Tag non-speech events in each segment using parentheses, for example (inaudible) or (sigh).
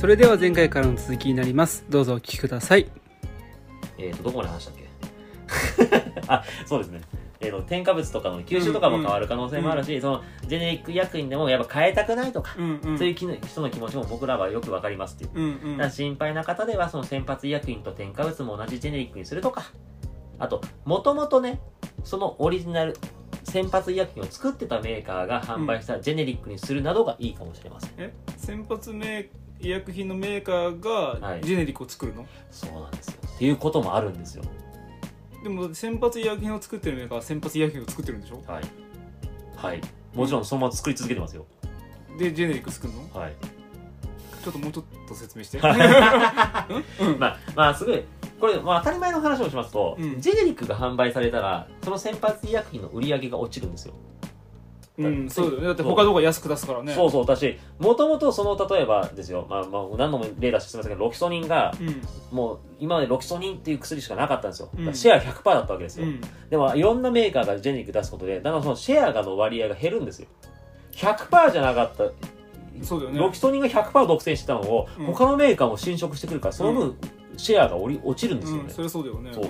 それでは前回からの続きになります。どうぞお聞きください。えっ、とどこまで話したっけ？(laughs) あそうですね。えーと添加物とかの吸収とかも変わる可能性もあるし、そのジェネリック医薬品でもやっぱ変えたくないとか、うんうん。そういう人の気持ちも僕らはよくわかりますっていう。うんうん。心配な方ではその先発医薬品と添加物も同じジェネリックにするとかあともともとねそのオリジナル先発医薬品を作ってたメーカーが販売したジェネリックにするなどがいいかもしれません、え先発メ医薬品のメーカーはい。がジェネリックを作るの、そうなんですよ。っていうこともあるんですよ。でも先発医薬品を作ってるメーカーは先発医薬品を作ってるんでしょ？はい。はい。もちろんそのまま作り続けてますよ。でジェネリック作るの？はい。ちょっともうちょっと説明して。はい。うん。まあまあすごいこれ、まあ、当たり前の話をしますと、うん。ジェネリックが販売されたらその先発医薬品の売り上げが落ちるんですようんそうだって他の方が安く出すからね。そうそうだしもともとその例えばですよ、まあまあ、何度も例出してすみませんけどロキソニンがうん。もう今までロキソニンっていう薬しかなかったんですよ、シェア100%だったわけですよ、うん。でもいろんなメーカーがジェネリック出すことでだんだんそのシェアがの割合が減るんですよ。100%じゃなかったそうだよね。ロキソニンが100%独占してたのを、うん。他のメーカーも侵食してくるからその分、シェアがおり落ちるんですよね、うんそれそうだよね。そう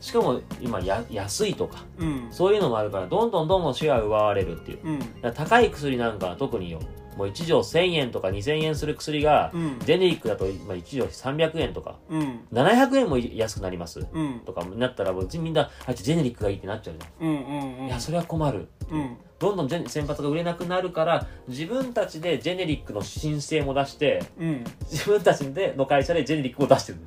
しかも今や安いとかうん。うんそういうのもあるからどんどんどんどんシェア奪われるっていう。うん。高い薬なんかは特によもう1錠1000円とか2000円する薬が、うん。ジェネリックだと今1錠300円とか。うん。700円も安くなります。うん。とかになったらもうみんなあジェネリックがいいってなっちゃうじゃん、うんうんうん。いやそれは困る、う。ん。どんどん先発が売れなくなるから自分たちでジェネリックの申請も出してうん。自分たちでの会社でジェネリックを出してる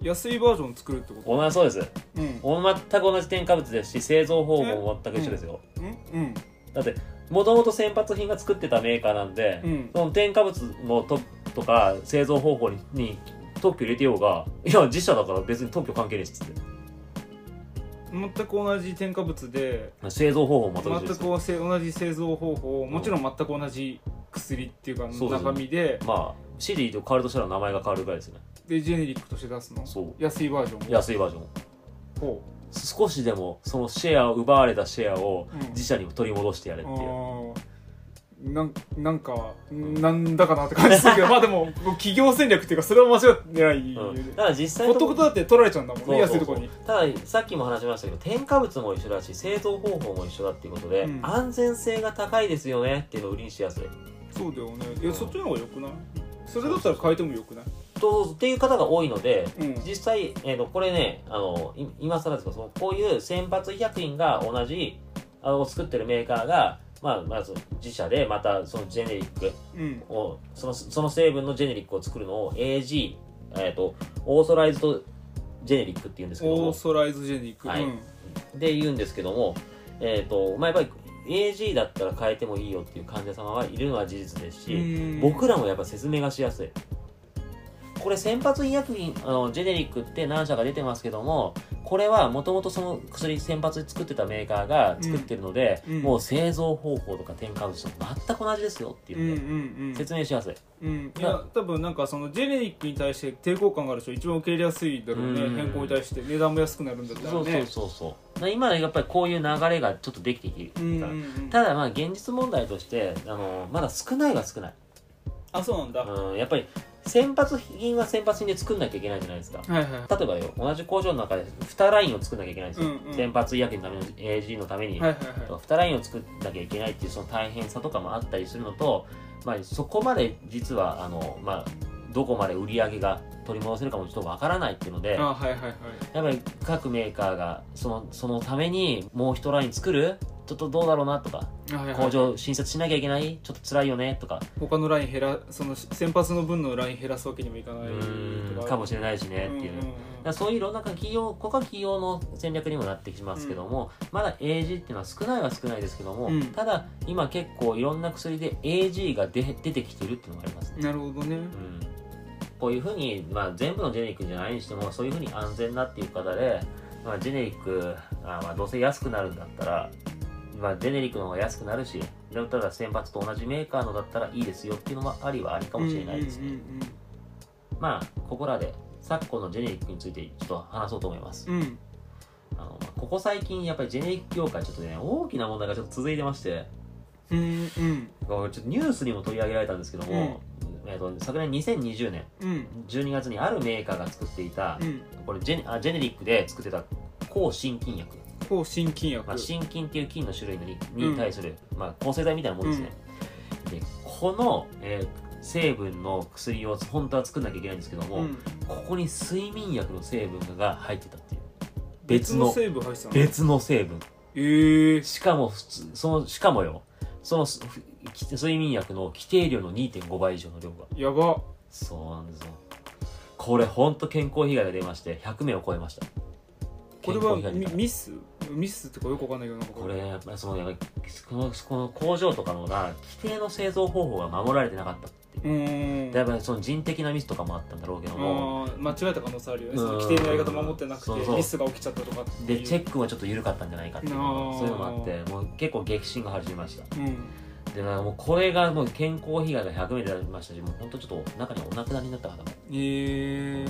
安いバージョン作るってこと？同じそうです。うん。全く同じ添加物ですし製造方法も全く一緒ですよ、うん。うん。だってもともと先発品が作ってたメーカーなんで、うん。その添加物のととか製造方法にに特許入れてようがいや自社だから別に特許関係ないっすって。全く同じ添加物で製造方法も全く同じ製造方法もちろん全く同じ薬っていうかそうですね。中身でまあ CD と変わるとしたら名前が変わるぐらいですね。でジェネリックとして出すの？そう。安いバージョンを安いバージョン。ほ少しでもそのシェアを奪われたシェアをうん。自社に取り戻してやれうっていう、あー。なんなんかなんだかなって感じするけど (laughs) まあでも企業戦略っていうかそれは間違ってない。うん、だから実際ほのっとくとだって取られちゃうんだもんねそう安いとこに。たださっきも話しましたけど添加物も一緒だし製造方法も一緒だっていうことで、うん。安全性が高いですよねっていうのを売りにしやすい。そうだよね。いやそっちの方がよくない？それだったら変えてもよくない？とっていう方が多いのでうん。実際、えー、とこれねあのい今更ですけどそのこういう先発医薬品が同じあの作ってるメーカーが、まあ、まず自社でまたそのジェネリックうん。をそのその成分のジェネリックを作るのを AG、えー、とオーソライズドジェネリックっていうんですけども。オーソライズジェネリック。はい。うん。で言うんですけども、えーとまあ、やっぱり AG だったら変えてもいいよっていう患者様はいるのは事実ですし、うん。僕らもやっぱ説明がしやすい。これ先発医薬品あのジェネリックって何社か出てますけどもこれはもともとその薬先発で作ってたメーカーが作ってるので、うん。うん。もう製造方法とか添加物と全く同じですよっていう。うんので、うんうん。説明しやすい。うん、い。や多分なんかそのジェネリックに対して抵抗感がある人一番受け入れやすいだろうね。うん。変更に対して値段も安くなるんだったらそうそうねそうそう今やっぱりこういう流れがちょっとできてきてるから、うんうんうん。ただまあ現実問題としてあのまだ少ないは少ない。あそうなんだ、はうん、やっぱり先発品は先発品で作んなきゃいけないじゃないですか。いはい。例えばよ同じ工場の中で2ラインを作んなきゃいけないんですよ、うんうん。先発医薬品のための AG のために、はいはいはい。2ラインを作んなきゃいけないっていうその大変さとかもあったりするのと、まあ、そこまで実はあの、まあ、どこまで売り上げが取り戻せるかもちょっとわからないっていうのであはいはいはい。やっぱり各メーカーがそのそのためにもう1ライン作る。ちょっとどうだろうなとか。あはいはい。工場新設しなきゃいけない。ちょっと辛いよねとか。他のライン減らその先発の分のライン減らすわけにもいかなういかもしれないしねっていう。んんん。だからそういういろんな企業、ここは企業の戦略にもなってきますけども、まだ AG っていうのは少ないは少ないですけども、うん。ただ今結構いろんな薬で AG が出出てきてるっていうのがありますね。なるほどね。うん、こういうふうに、まあ、全部のジェネリックじゃないにしてもそういうふうに安全なっていう方で、まあ、ジェネリックあまあどうせ安くなるんだったら、まあ、ジェネリックの方が安くなるしだったら先発と同じメーカーのだったらいいですよっていうのもありはありかもしれないですね。まあここらで昨今のジェネリックについてちょっと話そうと思います。うん。うんあのここ最近やっぱりジェネリック業界ちょっとね大きな問題がちょっと続いてまして。うんうん。ちょっとニュースにも取り上げられたんですけども、えー、と昨年2020年うん。12月にあるメーカーが作っていた、うん。これジェネあジェネリックで作ってた抗心筋薬、抗心筋薬。まあ、心筋っていう筋の種類のにうん。に対する、まあ、抗生剤みたいなものですね、でこの、えー成分の薬を本当は作んなきゃいけないんですけども、うん。ここに睡眠薬の成分が入ってたっていう。別の成分入ってたの？別の成分。ええしかも普通そのしかもよ。その睡眠薬の規定量の2.5倍以上の量が。やば。そうなんですよ。これほんと健康被害が出まして100名を超えました。これはミミス？ミスってかよくわかんないけどこれ。やっぱりそのやっぱりこのこの工場とかのが規定の製造方法が守られてなかったっていう。やっぱりその人的なミスとかもあったんだろうけども。間違えた可能性あるよね。うん。その規定のやり方守ってなくてミスが起きちゃったとかでチェックもちょっと緩かったんじゃないかっていうそういうのもあってもう結構激震が走りました。うんでなんかもうこれがもう健康被害が100名でありましたしもう本当ちょっと中にはお亡くなりになった方も。ええ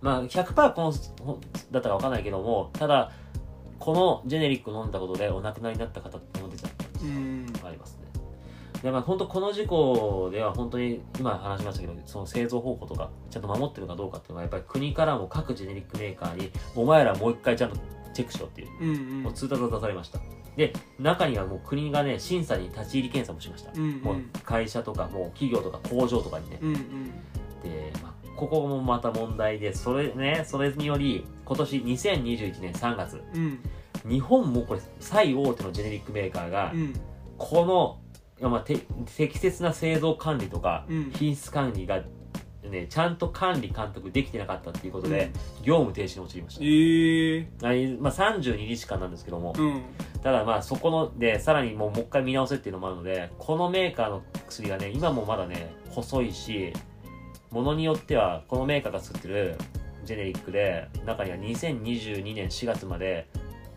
まあ100%このほだったかわかんないけどもただこのジェネリックを飲んだことでお亡くなりになった方っても出てたうん。ありますね。でまあ本当この事故では本当に今話しましたけどその製造方法とかちゃんと守ってるかどうかっていうのはやっぱり国からも各ジェネリックメーカーにお前らもう一回ちゃんとチェックしろっていううんうん。もう通達が出されましたで中にはもう国がね審査に立ち入り検査もしました、うんうん。もう会社とかもう企業とか工場とかにね、うんうん。で、まあ、ここもまた問題でそれねそれにより今年2021年3月。うん。日本もこれ最大手のジェネリックメーカーがうん。この、まあ、て適切な製造管理とかうん。品質管理が、ね、ちゃんと管理監督できてなかったっていうことで、業務停止に陥りました。ええあいまあ、32日間なんですけども、うん。ただまあそこのでさらにもうもう一回見直せっていうのもあるのでこのメーカーの薬がね今もまだね細いしものによってはこのメーカーが作ってるジェネリックで中には2022年4月まで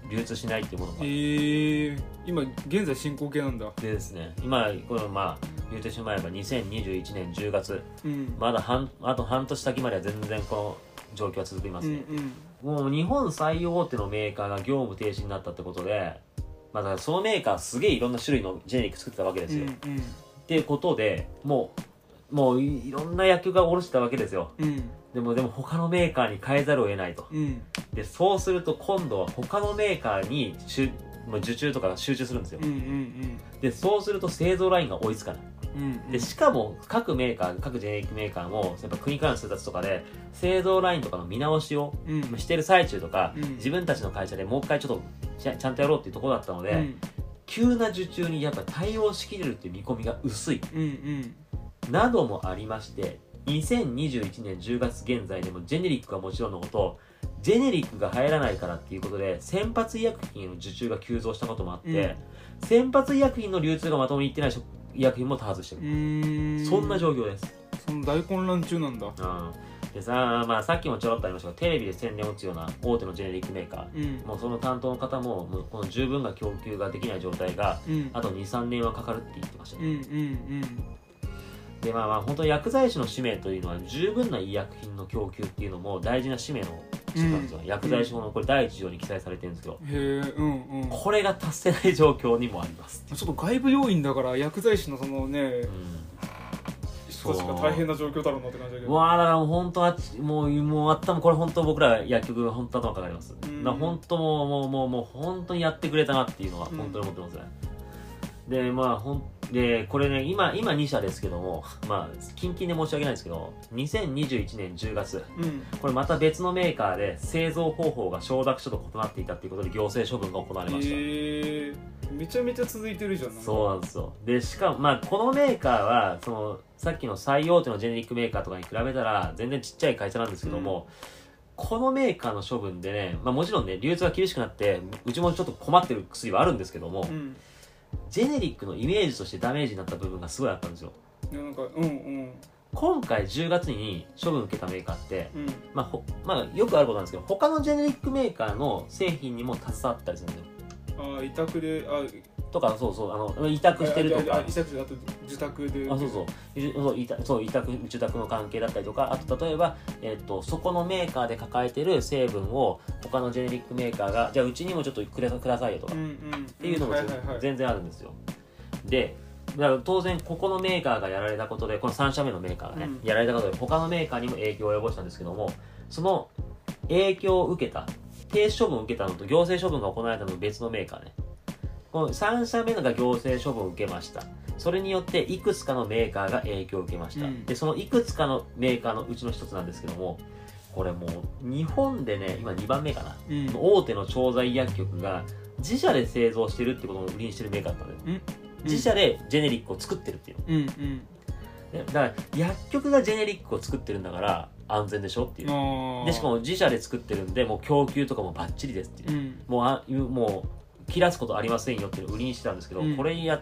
流通しないっていうものがええ。今現在進行形なんだ。でですね今このまあ言ってしまえば2021年10月。うん。まだ半あと半年先までは全然この状況は続きまうんすね、もう日本最大手のメーカーが業務停止になったってことでまあだからそのメーカーすげえいろんな種類のジェネリック作ってたわけですよ、うんっていうことでもうもういいろんな薬局が卸したわけですよ。うんでもでも他のメーカーに変えざるを得ないと。うん。でそうすると今度は他のメーカーにしゅもう受注とかが集中するんですよ。うんうんでそうすると製造ラインが追いつかない。うんうん。でしかも各メーカー各ジェネリックメーカーもやっぱ国からの通達とかで製造ラインとかの見直しをうん。まあしてる最中とか、うん。自分たちの会社でもう一回ちょっとちゃちゃんとやろうっていうところだったので、うん。急な受注にやっぱ対応しきれるっていう見込みが薄い。うんうん。などもありまして2021年10月現在でもジェネリックはもちろんのことジェネリックが入らないからっていうことで先発医薬品の受注が急増したこともあって、先発医薬品の流通がまともにいってない食医薬品も多発してうる、そんな状況です、その大混乱中なんだ。うん。でさ、まあ、さっきもちょろっとありましたがテレビで宣伝を打つような大手のジェネリックメーカー。うん。もうその担当の方ももうこの十分な供給ができない状態がうん。あと23年はかかるって言ってましたね、うんうんでまあまあ本当に薬剤師の使命というのは十分な医薬品の供給っていうのも大事な使命の一つなんですよ、うん。薬剤師法のこれ第一条に記載されてるんですけど、うんへえうんうん。これが達せない状況にもあります、ちょっと外部要因だから薬剤師のそのねうん、人たちが大変な状況だろうなって感じだけど。わあだからもう本当はもうもう頭これ本当僕ら薬局が本当頭かかります、うん。だ本当もうもうもうもう本当にやってくれたなっていうのはうん本当に思ってますね、でまあほんでこれね今今2社ですけどもまあ近々で申し訳ないですけど2021年10月。うん。これまた別のメーカーで製造方法が承諾書と異なっていたということで行政処分が行われました、へえ。めちゃめちゃ続いてるじゃんそうなんですよ。でしかもまあこのメーカーはそのさっきの最大手のジェネリックメーカーとかに比べたら全然ちっちゃい会社なんですけども、このメーカーの処分でね、まあ、もちろんね流通が厳しくなってうちもちょっと困ってる薬はあるんですけども、うんジェネリックのイメージとしてダメージになった部分がすごいあったんですよ。いやなんかうんうん。今回10月に処分受けたメーカーって、うん。まあほまあ、よくあることなんですけど他のジェネリックメーカーの製品にも携わったりするんですよ。あ委託であとかそうそうあの委託してるとか。委託であと自宅で。あそうそう。いそう委託受託の関係だったりとかあと例えば、えっとそこのメーカーで抱えてる成分を他のジェネリックメーカーがじゃあうちにもちょっとくれくださいよとか、うんうん。っていうのも全然あるんですよ。でだから当然ここのメーカーがやられたことでこの3社目のメーカーがね、うん。やられたことで他のメーカーにも影響を及ぼしたんですけどもその影響を受けた停止処分を受けたのと行政処分が行われたのと別のメーカーねこの3社目のが行政処分を受けました。それによっていくつかのメーカーが影響を受けました、うん。でそのいくつかのメーカーのうちの一つなんですけどもこれもう日本でね今2番目かな。うん。大手の調剤薬局が自社で製造してるってことを売りにしてるメーカーだったん。だよ、自社でジェネリックを作ってるっていううんうん。ねだから薬局がジェネリックを作ってるんだから安全でしょっていう。でしかも自社で作ってるんでもう供給とかもバッチリですっていう。う、ん。もうあもう切らすことありませんよって売りにしてたんですけど、うん。これやっ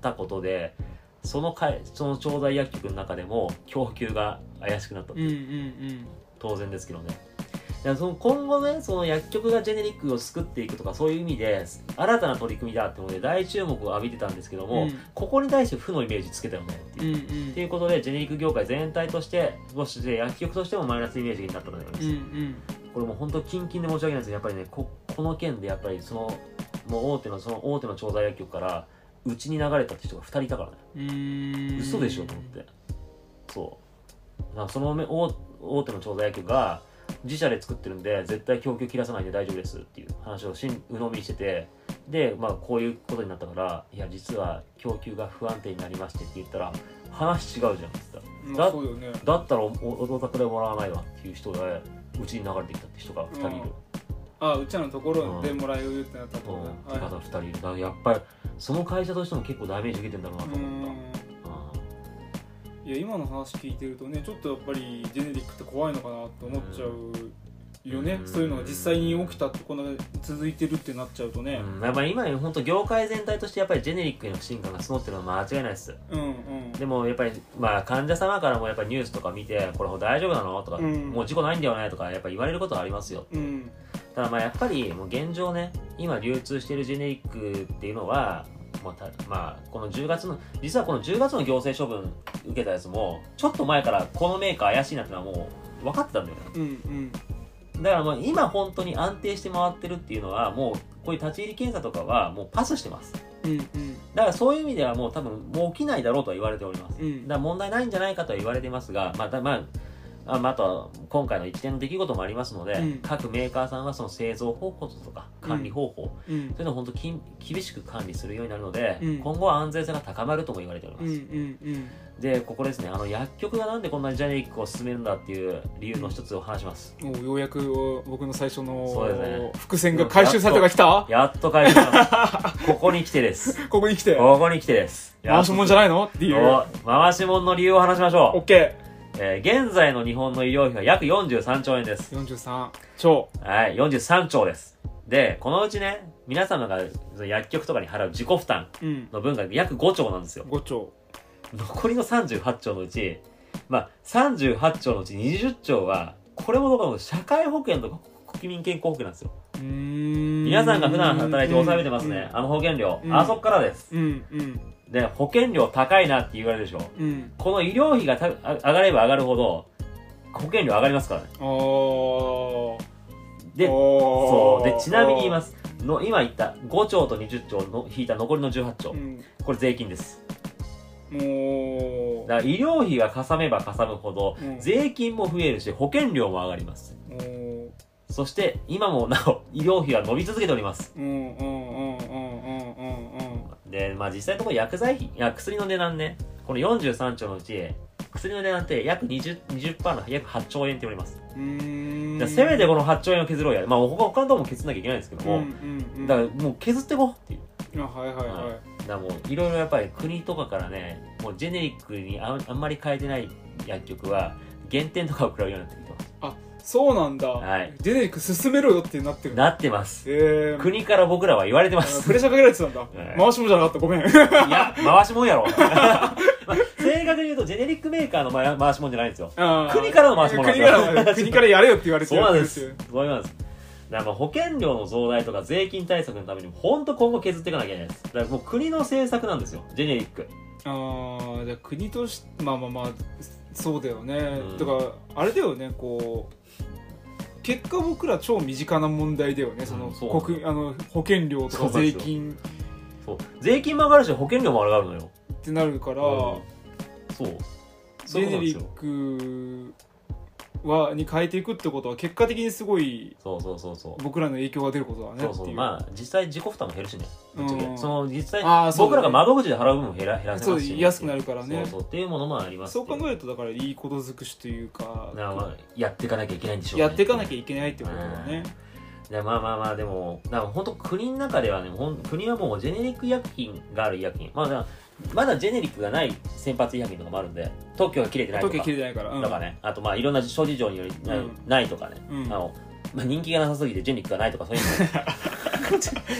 たことでそのかいその調剤薬局の中でも供給が怪しくなったっていう。うんうん当然ですけどね。その今後ねその薬局がジェネリックを作っていくとかそういう意味で新たな取り組みだってことで大注目を浴びてたんですけども、うん。ここに対して負のイメージつけたよねっていう、うんうん。っていうことでジェネリック業界全体としてそして薬局としてもマイナスイメージになったと思います、うんうん。これもう本当キンキンで申し訳ないんですけどやっぱりねここの件でやっぱりそのもう大手のその大手の調剤薬局からうちに流れたって人が2人いたからね。うー。ん嘘でしょと思って。そう。だからそのめ大大手の調剤薬局が自社で作ってるんで絶対供給切らさないんで大丈夫ですっていう話をしん鵜呑みにしててでまあこういうことになったからいや実は供給が不安定になりましてって言ったら話違うじゃんって言ったらまあそうよね。だったらおおお宅でもらわないわっていう人がうちに流れてきたって人が2人いる、あうちらのところでもらえるってなったとうんこって方2人だやっぱりその会社としても結構ダメージ受けてん。だろうなとう思った、ん。いや今の話聞いてるとねちょっとやっぱりジェネリックって怖いのかなと思っちゃうよね、うん。そういうのが実際に起きたってこんな続いてるってなっちゃうとね。うん、やっぱり今ね本当業界全体としてやっぱりジェネリックへの不信感が募ってるのは間違いないです。うんうん。でもやっぱりまあ患者様からもやっぱりニュースとか見てこれ大丈夫なのとか、うん。もう事故ないんだよねとかやっぱり言われることはありますよ。うんただまあやっぱりもう現状ね今流通しているジェネリックっていうのはもうたまあこの10月の実はこの10月の行政処分受けたやつもちょっと前からこのメーカー怪しいなってのはもう分かってたんだよね。うんうん。だからもう今本当に安定して回ってるっていうのはもうこういう立ち入り検査とかはもうパスしてます。うんうん。だからそういう意味ではもう多分もう起きないだろうとは言われております。うん。だから問題ないんじゃないかとは言われてますが、まあだまああまあ、あとは今回の一連の出来事もありますので、うん。各メーカーさんはその製造方法とか管理方法、うん。そういうのを本当きん厳しく管理するようになるので、うん。今後は安全性が高まるとも言われております、でここですね。あの薬局がなんでこんなにジェネリックを進めるんだっていう理由の一つを話します、もうようやく僕の最初のそうですね。伏線が回収されたが来たやっと回収 (laughs) ここに来てです。ここに来て。ここに来てです。回しもんじゃないの？っていう。お回しもんの理由を話しましょう。オッケえー現在の日本の医療費は約43兆円です。ー43超はい、43兆です。で、このうちね、皆様が薬局とかに払う自己負担うんの分が約5兆なんですよ。5兆残りの38兆のうち、まあ、38兆のうち20兆は、これもどころか社会保険とか国民健康保険なんですよ。皆さんが普段働いて納めてますね。あの保険料。うんあそこからです。うんうんで、保険料高いなって言われるでしょ。うん。この医療費がたあ上がれば上がるほど、保険料上がりますからね。で、そそう。でちなみに言います。の今言った5兆と20兆の引いた残りの18兆、うん。これ税金です。だから医療費がかさめばかさむほど、うん。税金も増えるし保険料も上がります。そして今もなお医療費は伸び続けております。うんうんうんうんうんうんうんでまあ実際のところ薬剤費いや薬の値段ね。この43兆のうち薬の値段って約 20%, 20の約8兆円って言われます。うーん。せめてこの8兆円を削ろうや。まあ他他のとこも削んなきゃいけないんですけども、うんうんうんだからもう削ってこうっていう。あはいはいはい。だからもういろいろやっぱり国とかからねもうジェネリックにああんまり変えてない薬局は減点とかを食らうようになってきてまそうなんだ、はい。ジェネリック進めろよってなってる。すなってます。えー、国から僕らは言われてまあすプレッシャーかけられてたんだ、(laughs) い。回しもじゃなかった。ごめん。いや回しもんやろ、ま (laughs) あ正確に言うとジェネリックメーカーの回回しもんじゃないんですよ。国からの回しもんなん国ですよ。から (laughs) 国からやれよって言われてそうなんでやす。そうなんです。だか保険料の増大とか税金対策のために本当今後削っていかなきゃいけないです。だからもう国の政策なんですよ。ジェネリック。ああじゃあ国としてまあまあまあそうだよね、うん。だからあれだよねこう結果僕ら超身近な問題だよね。その、うんそう。国あの保険料とかそうなんですよ。税金。そう。税金も上がるし保険料も上がるのよ。ってなるから、うん。そう。そういうことなんですジェネリよックはに変えていくってことは結果的にすごいそうそうそうそう。僕らの影響が出ることだねそう。うそう。まあ実際自己負担も減るしね。うん。その実際僕らが窓口で払う分も減ら減らせますし安くなるからね。そうそう。っていうものもありますそう考ええるとだからいいこと尽くしというかまあやっていかなきゃいけないんでしょうね。やっていかなきゃいけないってことだね。でまあまあまあでもだから本当国の中ではね国はもうジェネリック医薬品がある医薬品。まあまだジェネリックがない先発医薬品とかもあるんで特許が切れてないとか。切れないからうん。とかね。あとまあいろんな諸事情によりない,、うん。ないとかね、うん。あのまあ、人気がなさすぎてジェネリックがないとかそういう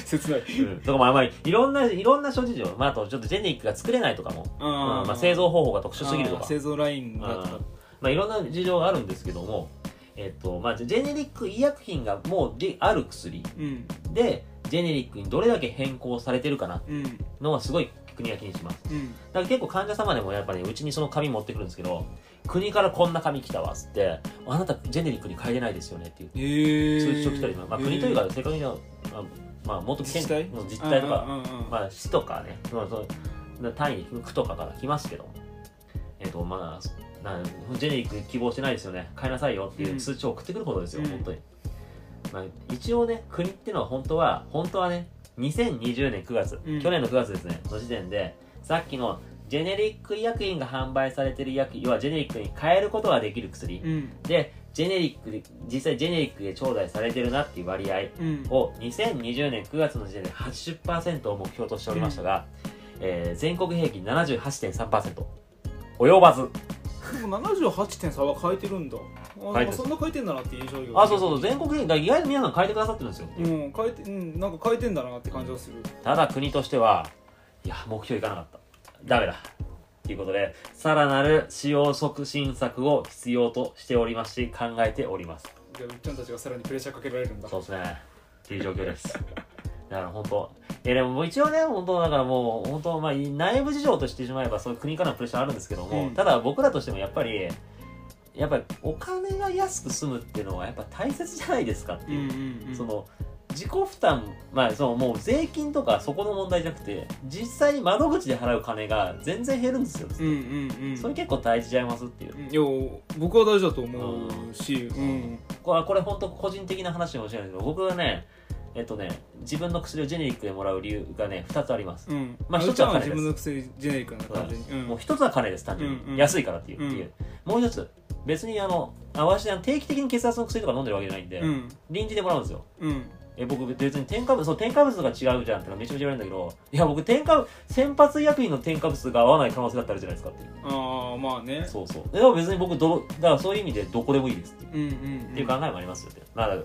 切ない。の、うん、とかまあまあいろんないろんな諸事情、まあ、あとちょっとジェネリックが作れないとかも、うん。あまあ、製造方法が特殊すぎるとか。あー製造ラインがうん。まあ、いろんな事情があるんですけども、えっとまあ、ジェネリック医薬品がもうである薬。うん。でジェネリックにどれだけ変更されてるかな。うん。のはすごい国が気にします。うん。だから結構患者様でもやっぱり、うちにその紙持ってくるんですけど国からこんな紙来たわっつってあなたジェネリックに変えれないですよねっていう通知書来たり、まあ、国というか正確には、まあまあ、もっと自治体？の自治体とか、まあ、市とかね、まあ、そう単位に区とかから来ますけど、えっ、と、まあ、なジェネリック希望してないですよね、変えなさいよっていう通知を送ってくるほどですよ、うん。本当に。まあ、一応ね、国っていうのは本当は、本当はね、2020年9月、うん。去年の9月ですね、の時点で、さっきのジェネリック医薬品が販売されてる医薬品、要はジェネリックに変えることができる薬、うん。で、ジェネリックで、実際ジェネリックで頂戴されてるなっていう割合、うん。を2020年9月の時点で80%を目標としておりましたが、えー全国平均78.3%及ばずでも78点差は変えてるんだ。あそんな変えてんだなって印象があそうそう全国平均だから意外と皆さん変えてくださってるんですよ。うん変えてうんなんか変えてんだなって感じがする。ただ国としてはいや目標いかなかった。ダメだ。ということでさらなる使用促進策を必要としておりますし考えております。じゃあうっちゃんたちがさらにプレッシャーかけられるんだ。そうですね。っていう状況です。だから本当いやでももう一応ね本当だからもう本当まあ内部事情としてしまえばそういう国からのプレッシャーあるんですけども、うんただ僕らとしてもやっぱりやっぱりお金が安く済むっていうのはやっぱ大切じゃないですかってう。んいう、うんうんその自己負担まあそのもう税金とかそこの問題じゃなくて実際に窓口で払う金が全然減るんですよ、うんうんうん。それ結構大事ちゃいますっていう、いや僕は大事だと思うしうん。これこれ本当個人的な話かもしれないけど僕はねえっとね自分の薬をジェネリックでもらう理由がね2つあります、うん。まあうっちゃんは一つは金です。自分の薬ジェネリックな感じにうん。もう一つは金です単純に、うんうん。安いからっていう,、うん。もう一つ別にあのあ私定期的に血圧の薬とか飲んでるわけじゃないんで、うん。臨時でもらうんですよ。うんえ僕別に添加物そう添加物が違うじゃんってめちゃめちゃ言われるんだけどいや僕添加先発医薬品の添加物が合わない可能性だってあるじゃないですかっていう。ああまあね。そうそう。でも別に僕どだからそういう意味でどこでもいいですって。いう,、うんうん。っていう考えもありますよって、まあ、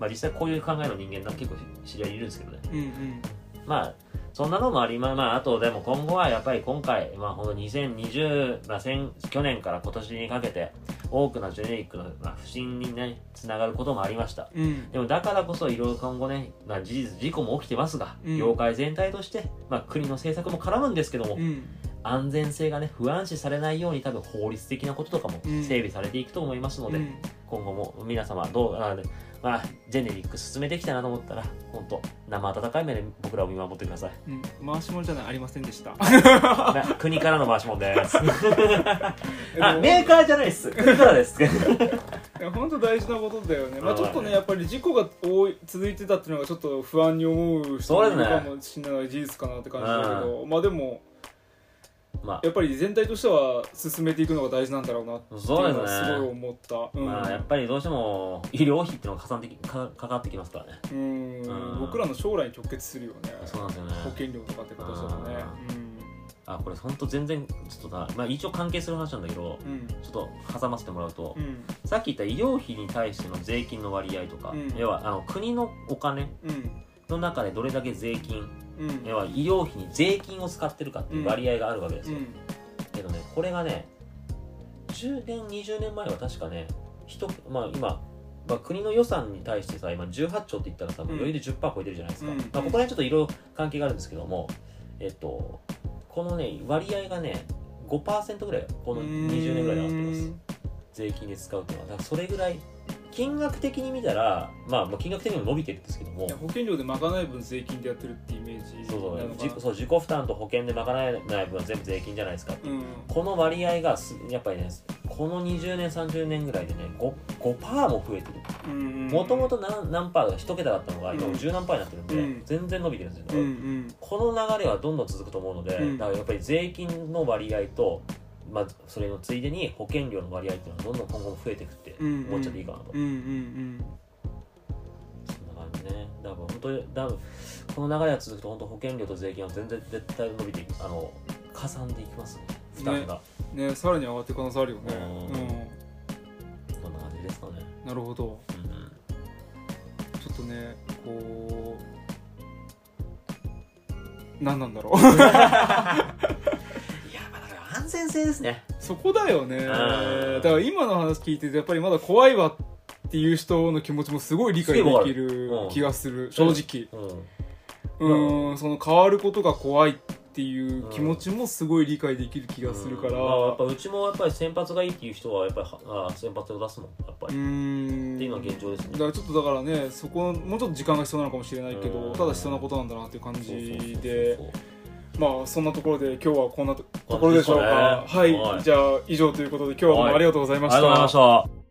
まあ実際こういう考えの人間なんか結構知り合いいるんですけどね。うんうん。まあそんなのもありまあまああとでも今後はやっぱり今回まあほんと2020、まあ、先去年から今年にかけて多くのジェネリックの、まあ、不振にねつながることもありました。うん。でもだからこそいろいろ今後ね、まあ、事実事故も起きてますが、うん。業界全体として、まあ、国の政策も絡むんですけども、うん。安全性がね不安視されないように多分法律的なこととかもうん。整備されていくと思いますので、うん。今後も皆様どうあまあジェネリック進めてきたなと思ったら本当生温かい目で僕らを見守ってください。うん回し物じゃないありませんでした。まあ国からの回しもんです。あメーカーじゃないです。国からです。本当大事なことだよね、まあ、ちょっとねやっぱり事故が多い続いてたっていうのがちょっと不安に思う人もいるかもしれない事実かなって感じだけど、まあでもまやっぱり全体としては進めていくのが大事なんだろうなってあいうのはすごいね思った。うん、まあやっぱりどうしても医療費っていうのがかさんできかかかってきますからね。うん。うん。僕らの将来に直結するよね。そうなんですよね。保険料とかってことしたらねあこれ本当全然ちょっとさ、まあ、一応関係する話なんだけどうん。ちょっと挟ませてもらうと、うん。さっき言った医療費に対しての税金の割合とか、うん。要はあの国のお金うん。の中でどれだけ税金うん。要は医療費に税金を使ってるかっていう割合があるわけですよ、うん。けどねこれがね10年20年前は確かね人まあ今まあ、国の予算に対してさ今18兆って言ったらさ、余裕で10%超えてるじゃないですか、うん。まあ、ここら辺ちょっといろいろ関係があるんですけどもえっとこのね割合がね5%ぐらいこの20年ぐらいで上がってます。税金で使うっていうのは。だからそれぐらい金額的に見たら、まあ、まあ金額的にも伸びてるんですけども。保険料で賄え分税金でやってるってイメージそうそう。そう自己負担と保険で賄えない分は全部税金じゃないですか。うん。この割合がすやっぱりねこの20年30年ぐらいでね 5%, 5も増えてる。もともと何何パーか1桁だったのが今もう10何パーになってるんで、うん。全然伸びてるんですよ、うんうん。この流れはどんどん続くと思うので、うん。だからやっぱり税金の割合と、まあ、それのついでに保険料の割合っていうのはどんどん今後も増えていくってうん思っちゃっていいかなと、うんうんそんな感じね。だから本当に多分この流れが続くと本当保険料と税金は全然絶対伸びていくあの加算でいきますね。負担が、うんねさらに上がっていく可能性あるよね。うん。うんこんな感じですかね、なるほど。うんうん。ちょっとねこう何なんだろう (laughs) いやまあだから安全性ですね。そこだよね。ん。だから今の話聞いててやっぱりまだ怖いわっていう人の気持ちもすごい理解できるうん。気がする。正直。うん。うん。その変わることが怖いっていう気持ちもすごい理解できる気がするから。うん。まあやっぱうちもやっぱり先発がいいっていう人はやっぱりはあ先発を出すもんやっぱうり、ん。っていうのは現状ですね。だからちょっとだからねそこもうちょっと時間が必要なのかもしれないけうん。どただ必要なことなんだなっていう感そうそうそうそうじでまあそんなところで今日はこんなとところでしょうか。ね。はい、はい。じゃあ以上ということで今日はどうもありがとうございました。ありがとうございました